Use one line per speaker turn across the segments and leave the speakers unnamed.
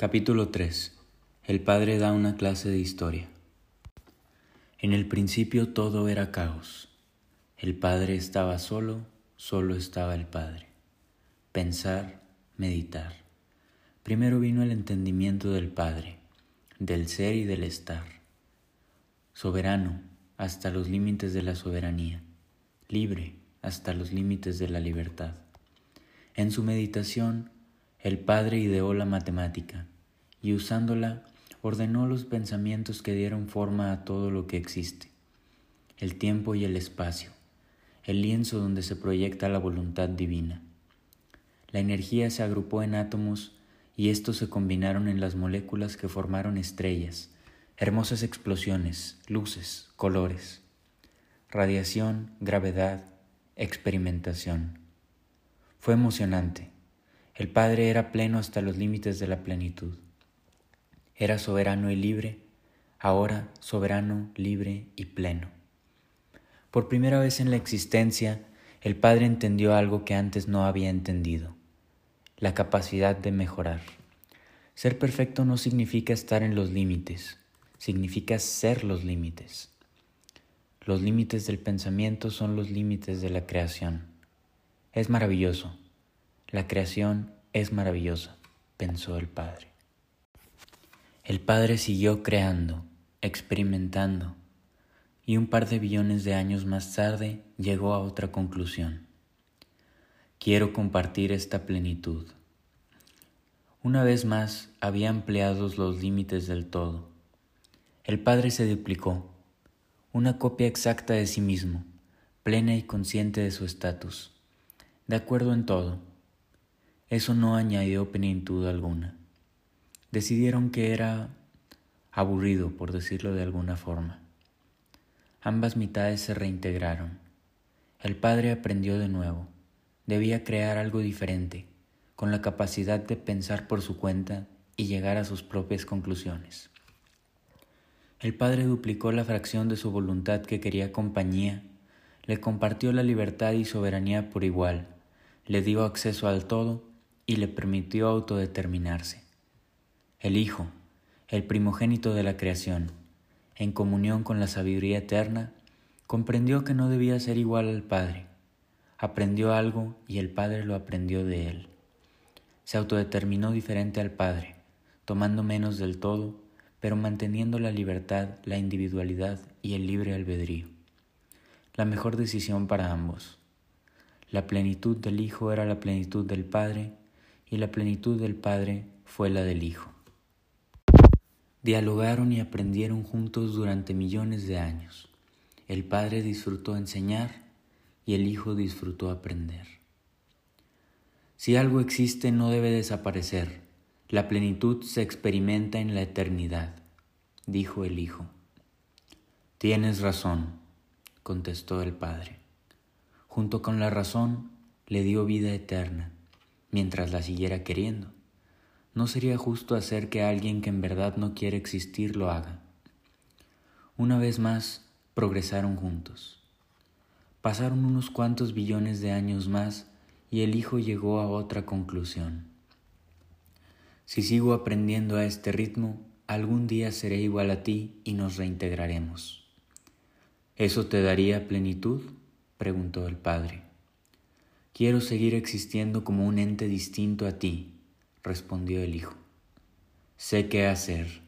Capítulo 3. El padre da una clase de historia. En el principio todo era caos. El padre estaba solo, solo estaba el padre. Pensar, meditar. Primero vino el entendimiento del padre, del ser y del estar. Soberano hasta los límites de la soberanía. Libre hasta los límites de la libertad. En su meditación, el padre ideó la matemática y usándola ordenó los pensamientos que dieron forma a todo lo que existe, el tiempo y el espacio, el lienzo donde se proyecta la voluntad divina. La energía se agrupó en átomos y estos se combinaron en las moléculas que formaron estrellas, hermosas explosiones, luces, colores, radiación, gravedad, experimentación. Fue emocionante. El Padre era pleno hasta los límites de la plenitud. Era soberano y libre, ahora soberano, libre y pleno. Por primera vez en la existencia, el Padre entendió algo que antes no había entendido, la capacidad de mejorar. Ser perfecto no significa estar en los límites, significa ser los límites. Los límites del pensamiento son los límites de la creación. Es maravilloso. La creación es maravillosa, pensó el Padre. El Padre siguió creando, experimentando, y un par de billones de años más tarde llegó a otra conclusión. Quiero compartir esta plenitud. Una vez más había ampliado los límites del todo. El Padre se duplicó, una copia exacta de sí mismo, plena y consciente de su estatus, de acuerdo en todo. Eso no añadió plenitud alguna. Decidieron que era aburrido, por decirlo de alguna forma. Ambas mitades se reintegraron. El padre aprendió de nuevo. Debía crear algo diferente, con la capacidad de pensar por su cuenta y llegar a sus propias conclusiones. El Padre duplicó la fracción de su voluntad que quería compañía, le compartió la libertad y soberanía por igual, le dio acceso al todo y le permitió autodeterminarse. El Hijo, el primogénito de la creación, en comunión con la sabiduría eterna, comprendió que no debía ser igual al Padre. Aprendió algo y el Padre lo aprendió de él. Se autodeterminó diferente al Padre, tomando menos del todo pero manteniendo la libertad, la individualidad y el libre albedrío. La mejor decisión para ambos. La plenitud del Hijo era la plenitud del Padre y la plenitud del Padre fue la del Hijo. Dialogaron y aprendieron juntos durante millones de años. El Padre disfrutó enseñar y el Hijo disfrutó aprender. Si algo existe no debe desaparecer la plenitud se experimenta en la eternidad, dijo el Hijo. Tienes razón, contestó el Padre. Junto con la razón le dio vida eterna, mientras la siguiera queriendo. No sería justo hacer que alguien que en verdad no quiere existir lo haga. Una vez más, progresaron juntos. Pasaron unos cuantos billones de años más y el Hijo llegó a otra conclusión. Si sigo aprendiendo a este ritmo, algún día seré igual a ti y nos reintegraremos. ¿Eso te daría plenitud? preguntó el Padre. Quiero seguir existiendo como un ente distinto a ti, respondió el Hijo. Sé qué hacer.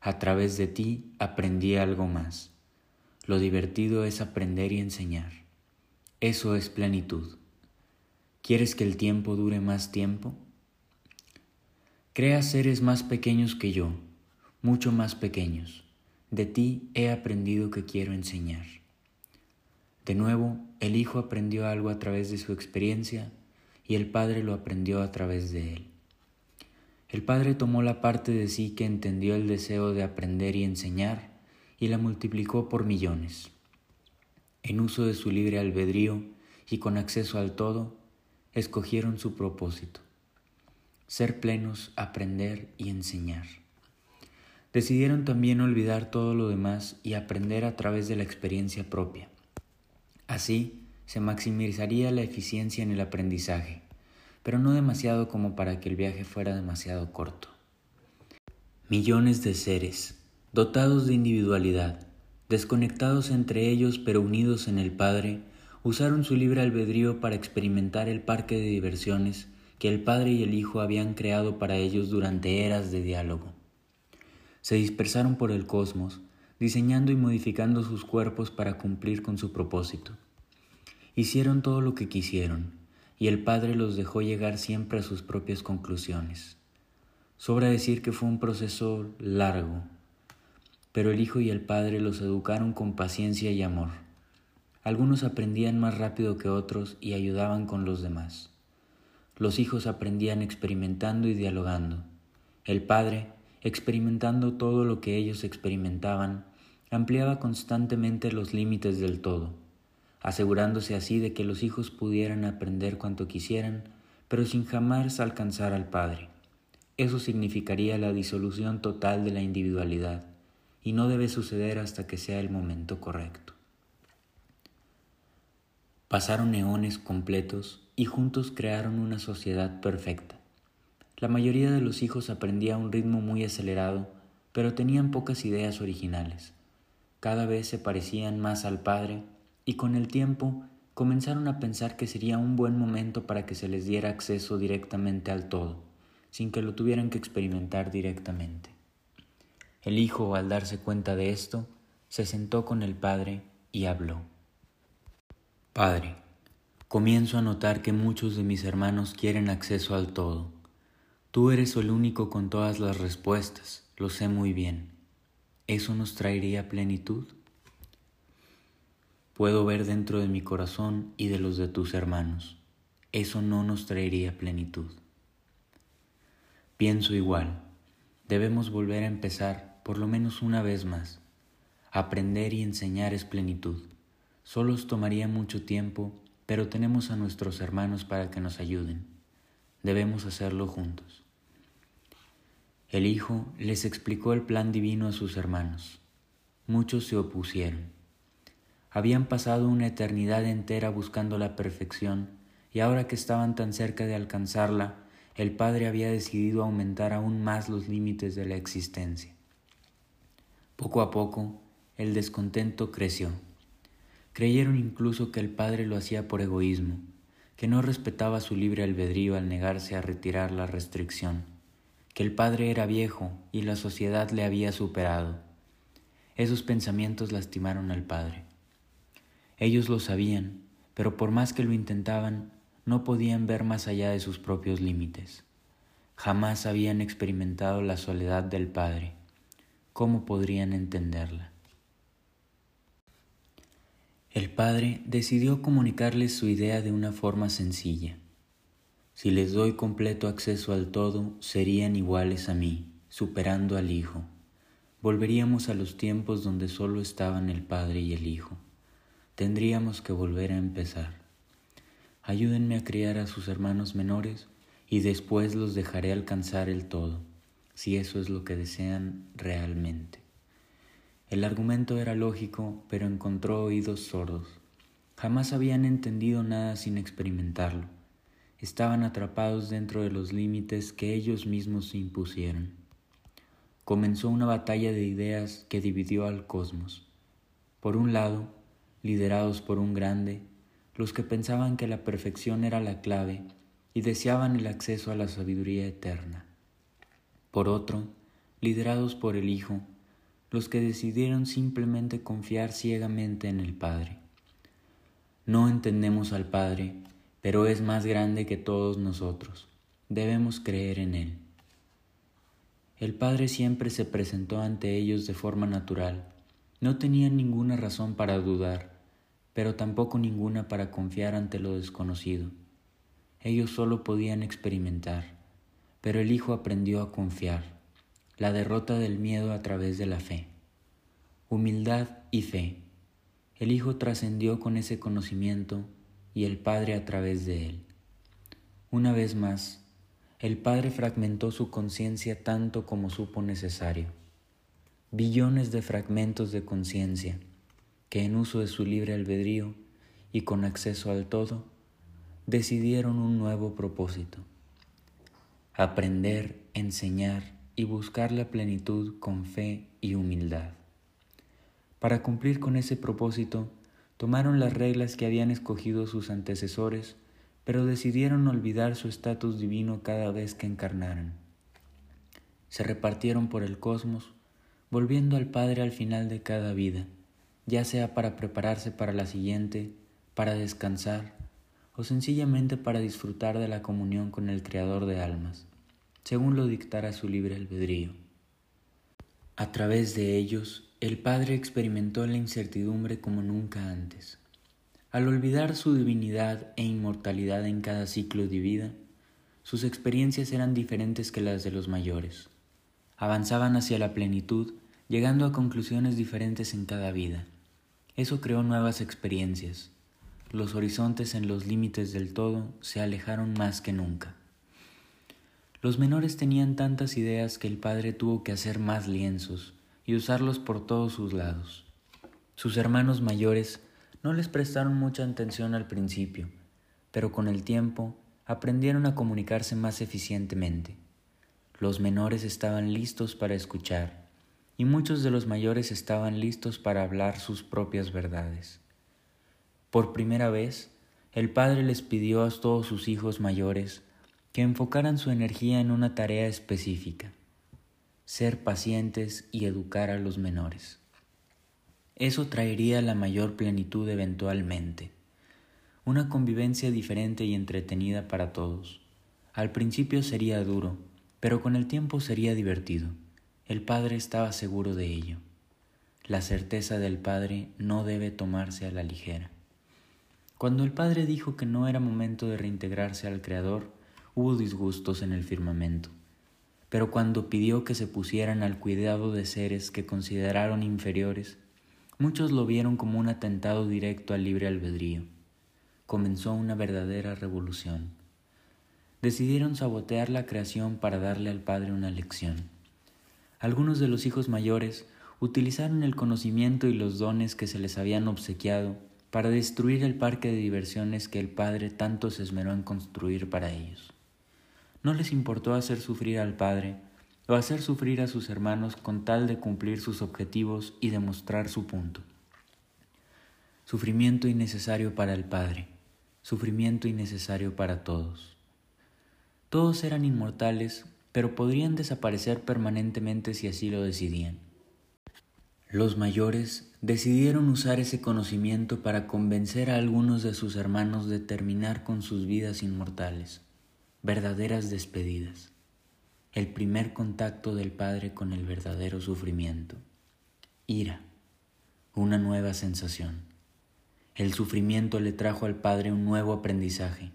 A través de ti aprendí algo más. Lo divertido es aprender y enseñar. Eso es plenitud. ¿Quieres que el tiempo dure más tiempo? Crea seres más pequeños que yo, mucho más pequeños. De ti he aprendido que quiero enseñar. De nuevo, el Hijo aprendió algo a través de su experiencia y el Padre lo aprendió a través de él. El Padre tomó la parte de sí que entendió el deseo de aprender y enseñar y la multiplicó por millones. En uso de su libre albedrío y con acceso al todo, escogieron su propósito ser plenos, aprender y enseñar. Decidieron también olvidar todo lo demás y aprender a través de la experiencia propia. Así, se maximizaría la eficiencia en el aprendizaje, pero no demasiado como para que el viaje fuera demasiado corto. Millones de seres, dotados de individualidad, desconectados entre ellos pero unidos en el Padre, usaron su libre albedrío para experimentar el parque de diversiones que el Padre y el Hijo habían creado para ellos durante eras de diálogo. Se dispersaron por el cosmos, diseñando y modificando sus cuerpos para cumplir con su propósito. Hicieron todo lo que quisieron, y el Padre los dejó llegar siempre a sus propias conclusiones. Sobra decir que fue un proceso largo, pero el Hijo y el Padre los educaron con paciencia y amor. Algunos aprendían más rápido que otros y ayudaban con los demás. Los hijos aprendían experimentando y dialogando. El Padre, experimentando todo lo que ellos experimentaban, ampliaba constantemente los límites del todo, asegurándose así de que los hijos pudieran aprender cuanto quisieran, pero sin jamás alcanzar al Padre. Eso significaría la disolución total de la individualidad, y no debe suceder hasta que sea el momento correcto. Pasaron eones completos y juntos crearon una sociedad perfecta. La mayoría de los hijos aprendía a un ritmo muy acelerado, pero tenían pocas ideas originales. Cada vez se parecían más al padre y con el tiempo comenzaron a pensar que sería un buen momento para que se les diera acceso directamente al todo sin que lo tuvieran que experimentar directamente. El hijo, al darse cuenta de esto, se sentó con el padre y habló. Padre, comienzo a notar que muchos de mis hermanos quieren acceso al todo. Tú eres el único con todas las respuestas, lo sé muy bien. ¿Eso nos traería plenitud? Puedo ver dentro de mi corazón y de los de tus hermanos. Eso no nos traería plenitud. Pienso igual. Debemos volver a empezar por lo menos una vez más. Aprender y enseñar es plenitud. Solo os tomaría mucho tiempo, pero tenemos a nuestros hermanos para que nos ayuden. Debemos hacerlo juntos. El Hijo les explicó el plan divino a sus hermanos. Muchos se opusieron. Habían pasado una eternidad entera buscando la perfección y ahora que estaban tan cerca de alcanzarla, el Padre había decidido aumentar aún más los límites de la existencia. Poco a poco, el descontento creció. Creyeron incluso que el Padre lo hacía por egoísmo, que no respetaba su libre albedrío al negarse a retirar la restricción, que el Padre era viejo y la sociedad le había superado. Esos pensamientos lastimaron al Padre. Ellos lo sabían, pero por más que lo intentaban, no podían ver más allá de sus propios límites. Jamás habían experimentado la soledad del Padre. ¿Cómo podrían entenderla? El Padre decidió comunicarles su idea de una forma sencilla. Si les doy completo acceso al todo, serían iguales a mí, superando al Hijo. Volveríamos a los tiempos donde solo estaban el Padre y el Hijo. Tendríamos que volver a empezar. Ayúdenme a criar a sus hermanos menores y después los dejaré alcanzar el todo, si eso es lo que desean realmente. El argumento era lógico, pero encontró oídos sordos. Jamás habían entendido nada sin experimentarlo. Estaban atrapados dentro de los límites que ellos mismos se impusieron. Comenzó una batalla de ideas que dividió al cosmos. Por un lado, liderados por un grande, los que pensaban que la perfección era la clave y deseaban el acceso a la sabiduría eterna. Por otro, liderados por el Hijo, los que decidieron simplemente confiar ciegamente en el Padre. No entendemos al Padre, pero es más grande que todos nosotros. Debemos creer en Él. El Padre siempre se presentó ante ellos de forma natural. No tenían ninguna razón para dudar pero tampoco ninguna para confiar ante lo desconocido. Ellos solo podían experimentar, pero el Hijo aprendió a confiar, la derrota del miedo a través de la fe. Humildad y fe. El Hijo trascendió con ese conocimiento y el Padre a través de él. Una vez más, el Padre fragmentó su conciencia tanto como supo necesario. Billones de fragmentos de conciencia que en uso de su libre albedrío y con acceso al todo, decidieron un nuevo propósito, aprender, enseñar y buscar la plenitud con fe y humildad. Para cumplir con ese propósito, tomaron las reglas que habían escogido sus antecesores, pero decidieron olvidar su estatus divino cada vez que encarnaran. Se repartieron por el cosmos, volviendo al Padre al final de cada vida, ya sea para prepararse para la siguiente, para descansar, o sencillamente para disfrutar de la comunión con el Creador de almas, según lo dictara su libre albedrío. A través de ellos, el Padre experimentó la incertidumbre como nunca antes. Al olvidar su divinidad e inmortalidad en cada ciclo de vida, sus experiencias eran diferentes que las de los mayores. Avanzaban hacia la plenitud, llegando a conclusiones diferentes en cada vida. Eso creó nuevas experiencias. Los horizontes en los límites del todo se alejaron más que nunca. Los menores tenían tantas ideas que el padre tuvo que hacer más lienzos y usarlos por todos sus lados. Sus hermanos mayores no les prestaron mucha atención al principio, pero con el tiempo aprendieron a comunicarse más eficientemente. Los menores estaban listos para escuchar y muchos de los mayores estaban listos para hablar sus propias verdades. Por primera vez, el Padre les pidió a todos sus hijos mayores que enfocaran su energía en una tarea específica, ser pacientes y educar a los menores. Eso traería la mayor plenitud eventualmente, una convivencia diferente y entretenida para todos. Al principio sería duro, pero con el tiempo sería divertido. El padre estaba seguro de ello. La certeza del padre no debe tomarse a la ligera. Cuando el padre dijo que no era momento de reintegrarse al Creador, hubo disgustos en el firmamento. Pero cuando pidió que se pusieran al cuidado de seres que consideraron inferiores, muchos lo vieron como un atentado directo al libre albedrío. Comenzó una verdadera revolución decidieron sabotear la creación para darle al Padre una lección. Algunos de los hijos mayores utilizaron el conocimiento y los dones que se les habían obsequiado para destruir el parque de diversiones que el Padre tanto se esmeró en construir para ellos. No les importó hacer sufrir al Padre o hacer sufrir a sus hermanos con tal de cumplir sus objetivos y demostrar su punto. Sufrimiento innecesario para el Padre, sufrimiento innecesario para todos. Todos eran inmortales, pero podrían desaparecer permanentemente si así lo decidían. Los mayores decidieron usar ese conocimiento para convencer a algunos de sus hermanos de terminar con sus vidas inmortales, verdaderas despedidas, el primer contacto del Padre con el verdadero sufrimiento, ira, una nueva sensación. El sufrimiento le trajo al Padre un nuevo aprendizaje,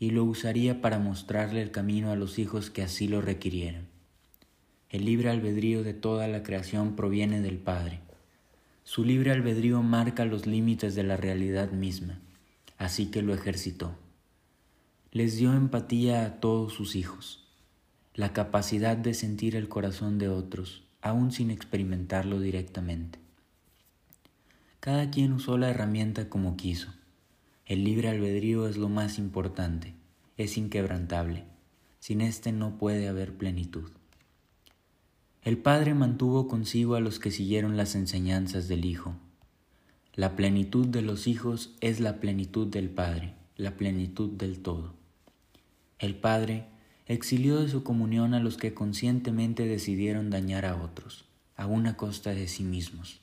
y lo usaría para mostrarle el camino a los hijos que así lo requirieran. El libre albedrío de toda la creación proviene del Padre. Su libre albedrío marca los límites de la realidad misma, así que lo ejercitó. Les dio empatía a todos sus hijos, la capacidad de sentir el corazón de otros, aun sin experimentarlo directamente. Cada quien usó la herramienta como quiso el libre albedrío es lo más importante, es inquebrantable. Sin éste no puede haber plenitud. El Padre mantuvo consigo a los que siguieron las enseñanzas del Hijo. La plenitud de los hijos es la plenitud del Padre, la plenitud del todo. El Padre exilió de su comunión a los que conscientemente decidieron dañar a otros, a una costa de sí mismos.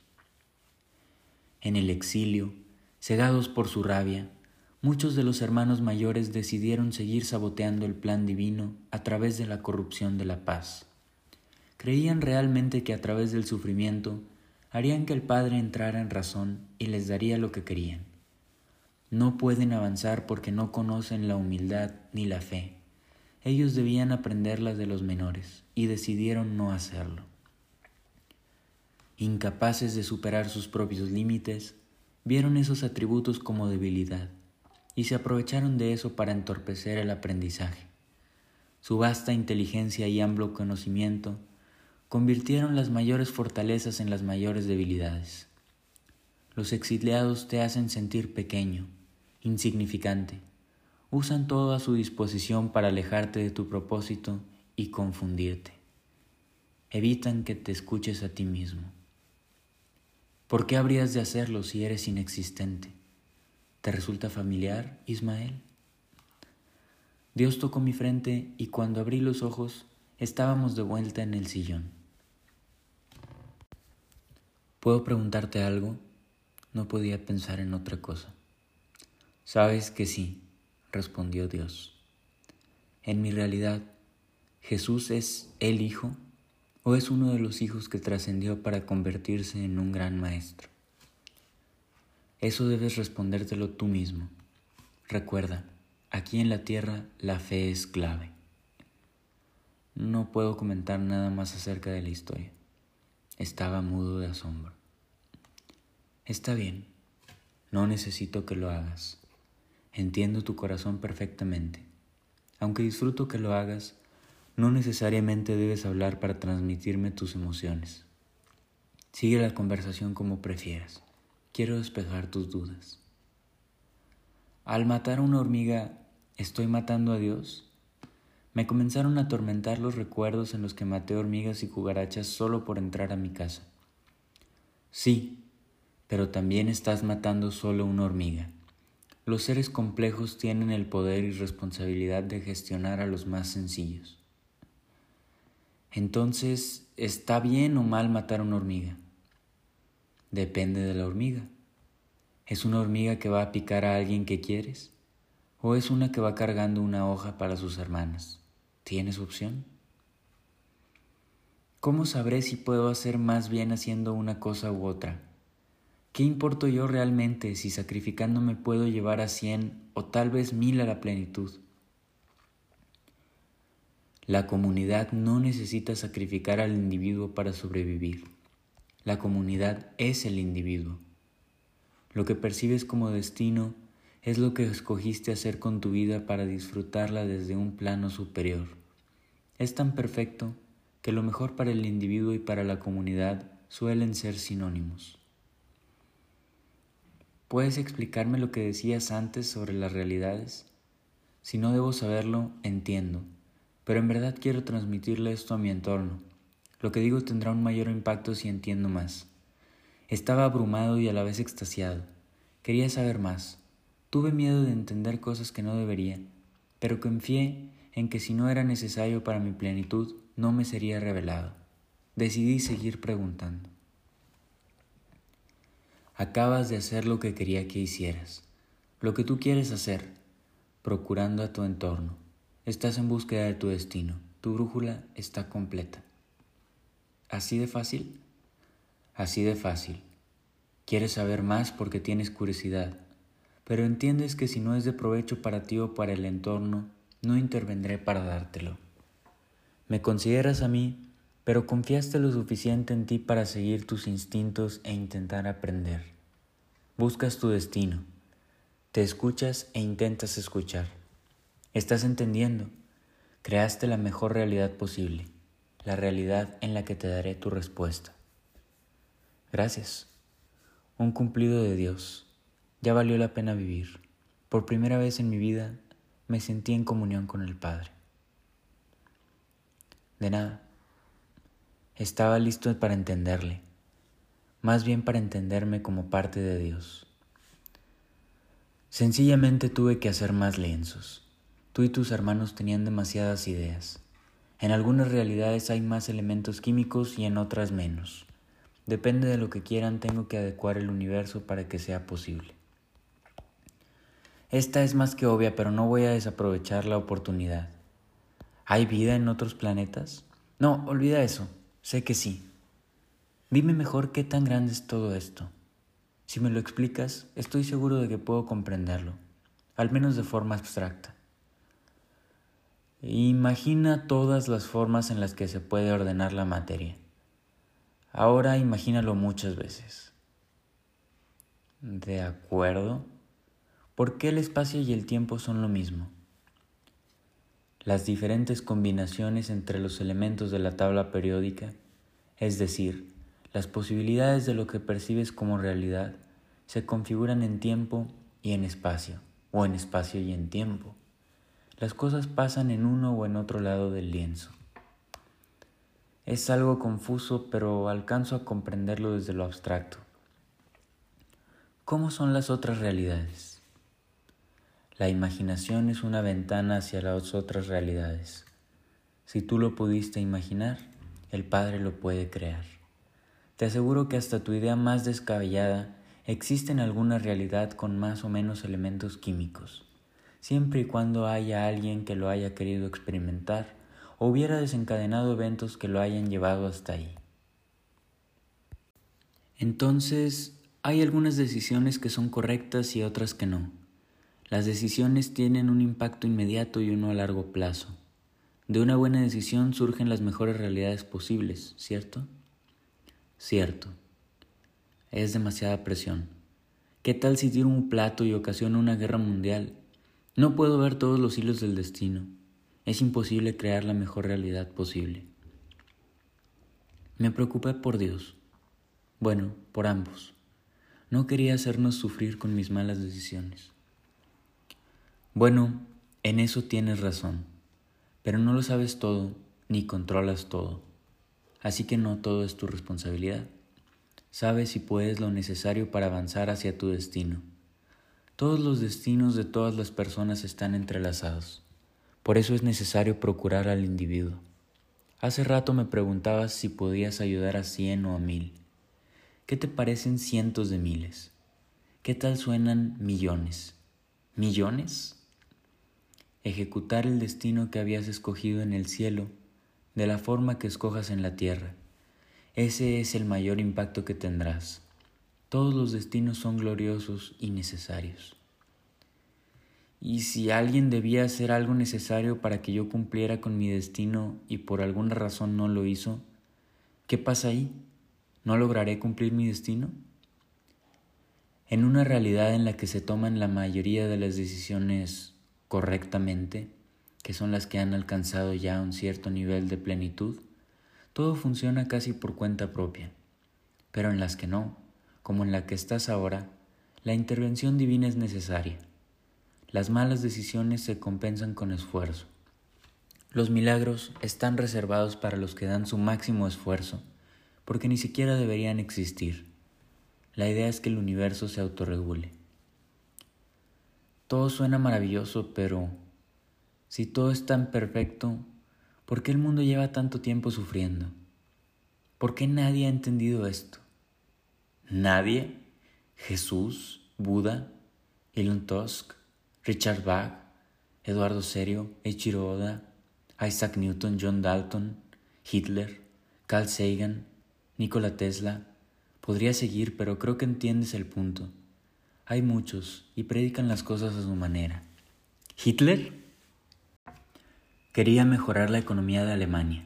En el exilio, Cegados por su rabia, muchos de los hermanos mayores decidieron seguir saboteando el plan divino a través de la corrupción de la paz. Creían realmente que a través del sufrimiento harían que el Padre entrara en razón y les daría lo que querían. No pueden avanzar porque no conocen la humildad ni la fe. Ellos debían aprenderlas de los menores y decidieron no hacerlo. Incapaces de superar sus propios límites, vieron esos atributos como debilidad y se aprovecharon de eso para entorpecer el aprendizaje. Su vasta inteligencia y amplio conocimiento convirtieron las mayores fortalezas en las mayores debilidades. Los exiliados te hacen sentir pequeño, insignificante, usan todo a su disposición para alejarte de tu propósito y confundirte. evitan que te escuches a ti mismo. ¿Por qué habrías de hacerlo si eres inexistente? ¿Te resulta familiar, Ismael? Dios tocó mi frente y cuando abrí los ojos estábamos de vuelta en el sillón. ¿Puedo preguntarte algo? No podía pensar en otra cosa. Sabes que sí, respondió Dios. En mi realidad, ¿Jesús es el Hijo o es uno de los hijos que trascendió para convertirse en un gran maestro? Eso debes respondértelo tú mismo. Recuerda, aquí en la tierra la fe es clave. No puedo comentar nada más acerca de la historia. Estaba mudo de asombro. Está bien, no necesito que lo hagas. Entiendo tu corazón perfectamente. Aunque disfruto que lo hagas, no necesariamente debes hablar para transmitirme tus emociones. Sigue la conversación como prefieras. Quiero despejar tus dudas. Al matar a una hormiga, ¿estoy matando a Dios? Me comenzaron a atormentar los recuerdos en los que maté hormigas y cucarachas solo por entrar a mi casa. Sí, pero también estás matando solo una hormiga. Los seres complejos tienen el poder y responsabilidad de gestionar a los más sencillos. Entonces, ¿está bien o mal matar una hormiga? Depende de la hormiga. ¿Es una hormiga que va a picar a alguien que quieres? ¿O es una que va cargando una hoja para sus hermanas? ¿Tienes opción? ¿Cómo sabré si puedo hacer más bien haciendo una cosa u otra? ¿Qué importo yo realmente si sacrificándome puedo llevar a cien o tal vez mil a la plenitud? La comunidad no necesita sacrificar al individuo para sobrevivir. La comunidad es el individuo. Lo que percibes como destino es lo que escogiste hacer con tu vida para disfrutarla desde un plano superior. Es tan perfecto que lo mejor para el individuo y para la comunidad suelen ser sinónimos. ¿Puedes explicarme lo que decías antes sobre las realidades? Si no debo saberlo, entiendo, pero en verdad quiero transmitirle esto a mi entorno lo que digo tendrá un mayor impacto si entiendo más. Estaba abrumado y a la vez extasiado. Quería saber más. Tuve miedo de entender cosas que no debería, pero confié en que si no era necesario para mi plenitud, no me sería revelado. Decidí seguir preguntando. Acabas de hacer lo que quería que hicieras, lo que tú quieres hacer, procurando a tu entorno. Estás en búsqueda de tu destino. Tu brújula está completa. ¿Así de fácil? Así de fácil. Quieres saber más porque tienes curiosidad, pero entiendes que si no es de provecho para ti o para el entorno, no intervendré para dártelo. Me consideras a mí, pero confiaste lo suficiente en ti para seguir tus instintos e intentar aprender. Buscas tu destino, te escuchas e intentas escuchar. Estás entendiendo, creaste la mejor realidad posible la realidad en la que te daré tu respuesta. Gracias. Un cumplido de Dios. Ya valió la pena vivir. Por primera vez en mi vida me sentí en comunión con el Padre. De nada. Estaba listo para entenderle, más bien para entenderme como parte de Dios. Sencillamente tuve que hacer más lienzos. Tú y tus hermanos tenían demasiadas ideas. En algunas realidades hay más elementos químicos y en otras menos. Depende de lo que quieran, tengo que adecuar el universo para que sea posible. Esta es más que obvia, pero no voy a desaprovechar la oportunidad. ¿Hay vida en otros planetas? No, olvida eso. Sé que sí. Dime mejor qué tan grande es todo esto. Si me lo explicas, estoy seguro de que puedo comprenderlo, al menos de forma abstracta. Imagina todas las formas en las que se puede ordenar la materia. Ahora imagínalo muchas veces. ¿De acuerdo? ¿Por qué el espacio y el tiempo son lo mismo? Las diferentes combinaciones entre los elementos de la tabla periódica, es decir, las posibilidades de lo que percibes como realidad, se configuran en tiempo y en espacio, o en espacio y en tiempo. Las cosas pasan en uno o en otro lado del lienzo. Es algo confuso, pero alcanzo a comprenderlo desde lo abstracto. ¿Cómo son las otras realidades? La imaginación es una ventana hacia las otras realidades. Si tú lo pudiste imaginar, el Padre lo puede crear. Te aseguro que hasta tu idea más descabellada existe en alguna realidad con más o menos elementos químicos, siempre y cuando haya alguien que lo haya querido experimentar o hubiera desencadenado eventos que lo hayan llevado hasta ahí. Entonces, hay algunas decisiones que son correctas y otras que no. Las decisiones tienen un impacto inmediato y uno a largo plazo. De una buena decisión surgen las mejores realidades posibles, ¿cierto? Cierto. Es demasiada presión. ¿Qué tal si tiro un plato y ocasiona una guerra mundial? No puedo ver todos los hilos del destino. Es imposible crear la mejor realidad posible. Me preocupé por Dios. Bueno, por ambos. No quería hacernos sufrir con mis malas decisiones. Bueno, en eso tienes razón, pero no lo sabes todo ni controlas todo, así que no todo es tu responsabilidad. Sabes y puedes lo necesario para avanzar hacia tu destino. Todos los destinos de todas las personas están entrelazados. Por eso es necesario procurar al individuo. Hace rato me preguntabas si podías ayudar a cien o a mil. ¿Qué te parecen cientos de miles? ¿Qué tal suenan millones? ¿Millones? Ejecutar el destino que habías escogido en el cielo de la forma que escojas en la tierra. Ese es el mayor impacto que tendrás. Todos los destinos son gloriosos y necesarios. Y si alguien debía hacer algo necesario para que yo cumpliera con mi destino y por alguna razón no lo hizo, ¿qué pasa ahí? ¿No lograré cumplir mi destino? En una realidad en la que se toman la mayoría de las decisiones correctamente, que son las que han alcanzado ya un cierto nivel de plenitud, todo funciona casi por cuenta propia. Pero en las que no, como en la que estás ahora, la intervención divina es necesaria. Las malas decisiones se compensan con esfuerzo. Los milagros están reservados para los que dan su máximo esfuerzo porque ni siquiera deberían existir. La idea es que el universo se autorregule. Todo suena maravilloso, pero si todo es tan perfecto, ¿por qué el mundo lleva tanto tiempo sufriendo? ¿Por qué nadie ha entendido esto? ¿Nadie? Jesús, Buda, Elon Tusk, Richard Bach, Eduardo Serio, Eiichiro Oda, Isaac Newton, John Dalton, Hitler, Carl Sagan, Nikola Tesla. Podría seguir, pero creo que entiendes el punto. Hay muchos y predican las cosas a su manera. ¿Hitler? Quería mejorar la economía de Alemania.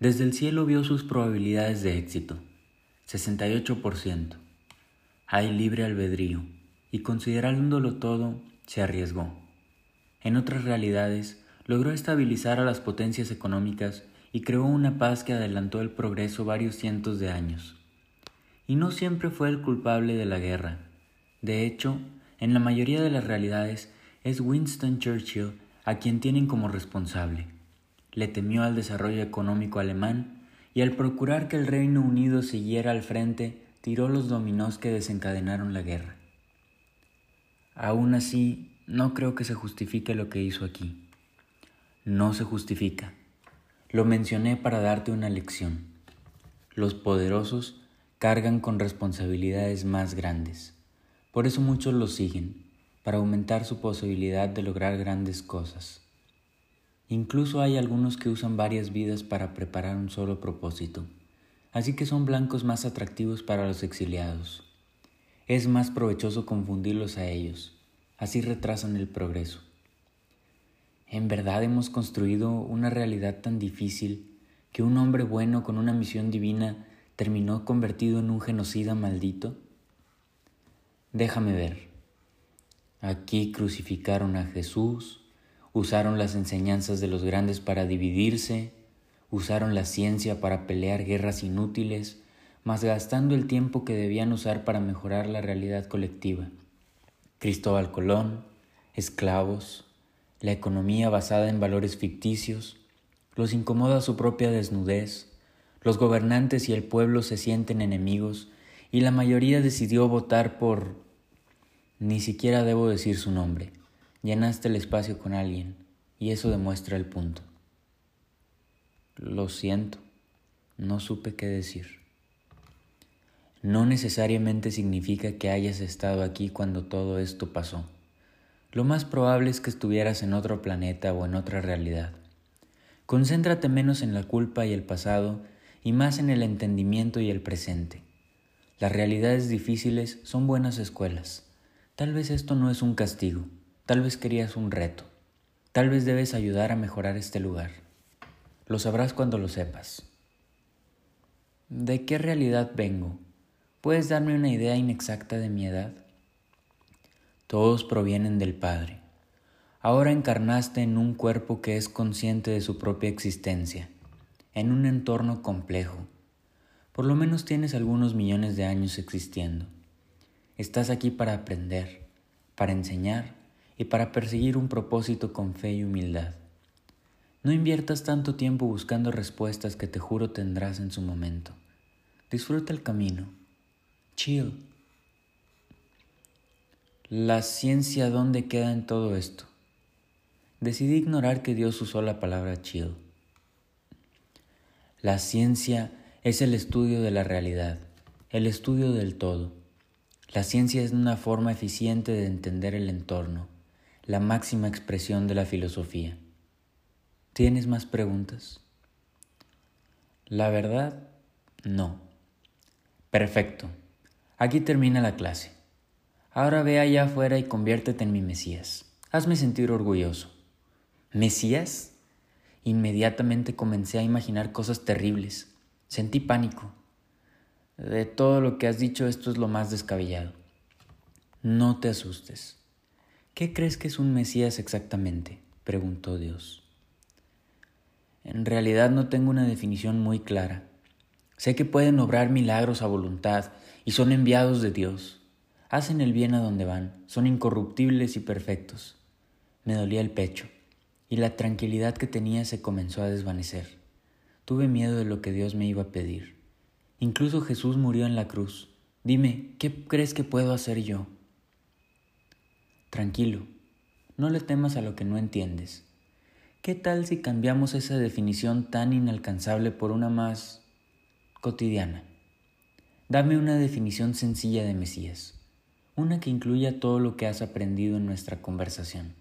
Desde el cielo vio sus probabilidades de éxito. 68%. Hay libre albedrío y considerándolo todo, se arriesgó. En otras realidades, logró estabilizar a las potencias económicas y creó una paz que adelantó el progreso varios cientos de años. Y no siempre fue el culpable de la guerra. De hecho, en la mayoría de las realidades es Winston Churchill a quien tienen como responsable. Le temió al desarrollo económico alemán y al procurar que el Reino Unido siguiera al frente, tiró los dominós que desencadenaron la guerra. Aún así, no creo que se justifique lo que hizo aquí. No se justifica. Lo mencioné para darte una lección. Los poderosos cargan con responsabilidades más grandes. Por eso muchos los siguen, para aumentar su posibilidad de lograr grandes cosas. Incluso hay algunos que usan varias vidas para preparar un solo propósito, así que son blancos más atractivos para los exiliados. Es más provechoso confundirlos a ellos, así retrasan el progreso. ¿En verdad hemos construido una realidad tan difícil que un hombre bueno con una misión divina terminó convertido en un genocida maldito? Déjame ver. Aquí crucificaron a Jesús, usaron las enseñanzas de los grandes para dividirse, usaron la ciencia para pelear guerras inútiles, gastando el tiempo que debían usar para mejorar la realidad colectiva. Cristóbal Colón, esclavos, la economía basada en valores ficticios, los incomoda su propia desnudez, Los gobernantes y el pueblo se sienten enemigos y la mayoría decidió votar por... Ni siquiera debo decir su nombre. Llenaste el espacio con alguien y eso demuestra el punto. Lo siento, no supe qué decir. No necesariamente significa que hayas estado aquí cuando todo esto pasó. Lo más probable es que estuvieras en otro planeta o en otra realidad. Concéntrate menos en la culpa y el pasado y más en el entendimiento y el presente. Las realidades difíciles son buenas escuelas. Tal vez esto no es un castigo, tal vez querías un reto, tal vez debes ayudar a mejorar este lugar. Lo sabrás cuando lo sepas. ¿De qué realidad vengo? ¿Puedes darme una idea inexacta de mi edad? Todos provienen del Padre. Ahora encarnaste en un cuerpo que es consciente de su propia existencia, en un entorno complejo. Por lo menos tienes algunos millones de años existiendo. Estás aquí para aprender, para enseñar y para perseguir un propósito con fe y humildad. No inviertas tanto tiempo buscando respuestas que te juro tendrás en su momento. Disfruta el camino. Chill. La ciencia, ¿dónde queda en todo esto? Decidí ignorar que Dios usó la palabra chill. La ciencia es el estudio de la realidad, el estudio del todo. La ciencia es una forma eficiente de entender el entorno, la máxima expresión de la filosofía. ¿Tienes más preguntas? La verdad, no. Perfecto. Aquí termina la clase. Ahora ve allá afuera y conviértete en mi Mesías. Hazme sentir orgulloso. ¿Mesías? Inmediatamente comencé a imaginar cosas terribles. Sentí pánico. De todo lo que has dicho, esto es lo más descabellado. No te asustes. ¿Qué crees que es un Mesías exactamente? preguntó Dios. En realidad no tengo una definición muy clara. Sé que pueden obrar milagros a voluntad y son enviados de Dios hacen el bien a donde van, son incorruptibles y perfectos. Me dolía el pecho, y la tranquilidad que tenía se comenzó a desvanecer. Tuve miedo de lo que Dios me iba a pedir. Incluso Jesús murió en la cruz. Dime, ¿qué crees que puedo hacer yo? Tranquilo, no le temas a lo que no entiendes. ¿Qué tal si cambiamos esa definición tan inalcanzable por una más cotidiana? Dame una definición sencilla de Mesías una que incluya todo lo que has aprendido en nuestra conversación.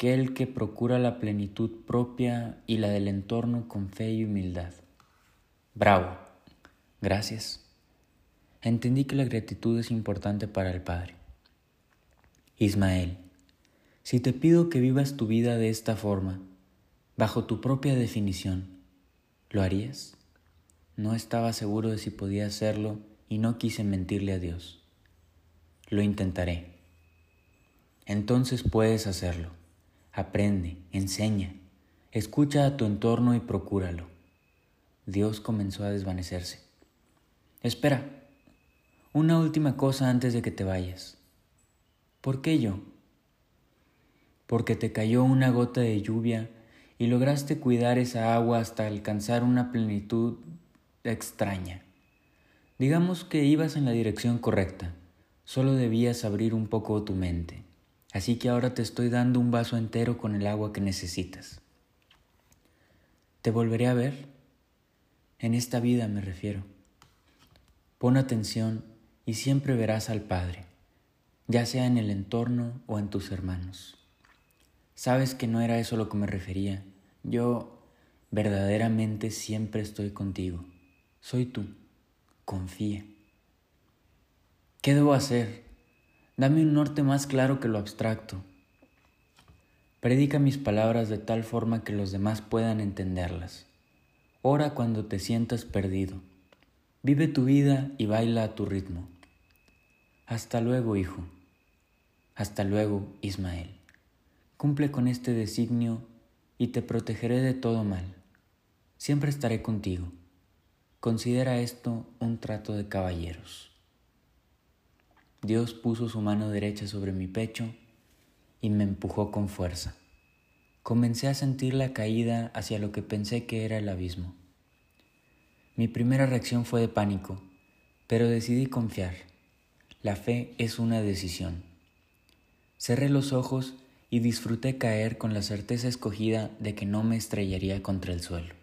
Aquel que procura la plenitud propia y la del entorno con fe y humildad. Bravo. Gracias. Entendí que la gratitud es importante para el Padre. Ismael, si te pido que vivas tu vida de esta forma, bajo tu propia definición, ¿lo harías? No estaba seguro de si podía hacerlo y no quise mentirle a Dios. Lo intentaré. Entonces puedes hacerlo. Aprende, enseña, escucha a tu entorno y procúralo. Dios comenzó a desvanecerse. Espera, una última cosa antes de que te vayas. ¿Por qué yo? Porque te cayó una gota de lluvia y lograste cuidar esa agua hasta alcanzar una plenitud extraña. Digamos que ibas en la dirección correcta, solo debías abrir un poco tu mente, así que ahora te estoy dando un vaso entero con el agua que necesitas. ¿Te volveré a ver? En esta vida me refiero. Pon atención y siempre verás al Padre, ya sea en el entorno o en tus hermanos. Sabes que no era eso a lo que me refería. Yo verdaderamente siempre estoy contigo. Soy tú confía. ¿Qué debo hacer? Dame un norte más claro que lo abstracto. Predica mis palabras de tal forma que los demás puedan entenderlas. Ora cuando te sientas perdido. Vive tu vida y baila a tu ritmo. Hasta luego, hijo. Hasta luego, Ismael. Cumple con este designio y te protegeré de todo mal. Siempre estaré contigo. Considera esto un trato de caballeros. Dios puso su mano derecha sobre mi pecho y me empujó con fuerza. comencé a sentir la caída hacia lo que pensé que era el abismo. Mi primera reacción fue de pánico, pero decidí confiar. La fe es una decisión. Cerré los ojos y disfruté caer con la certeza escogida de que no me estrellaría contra el suelo.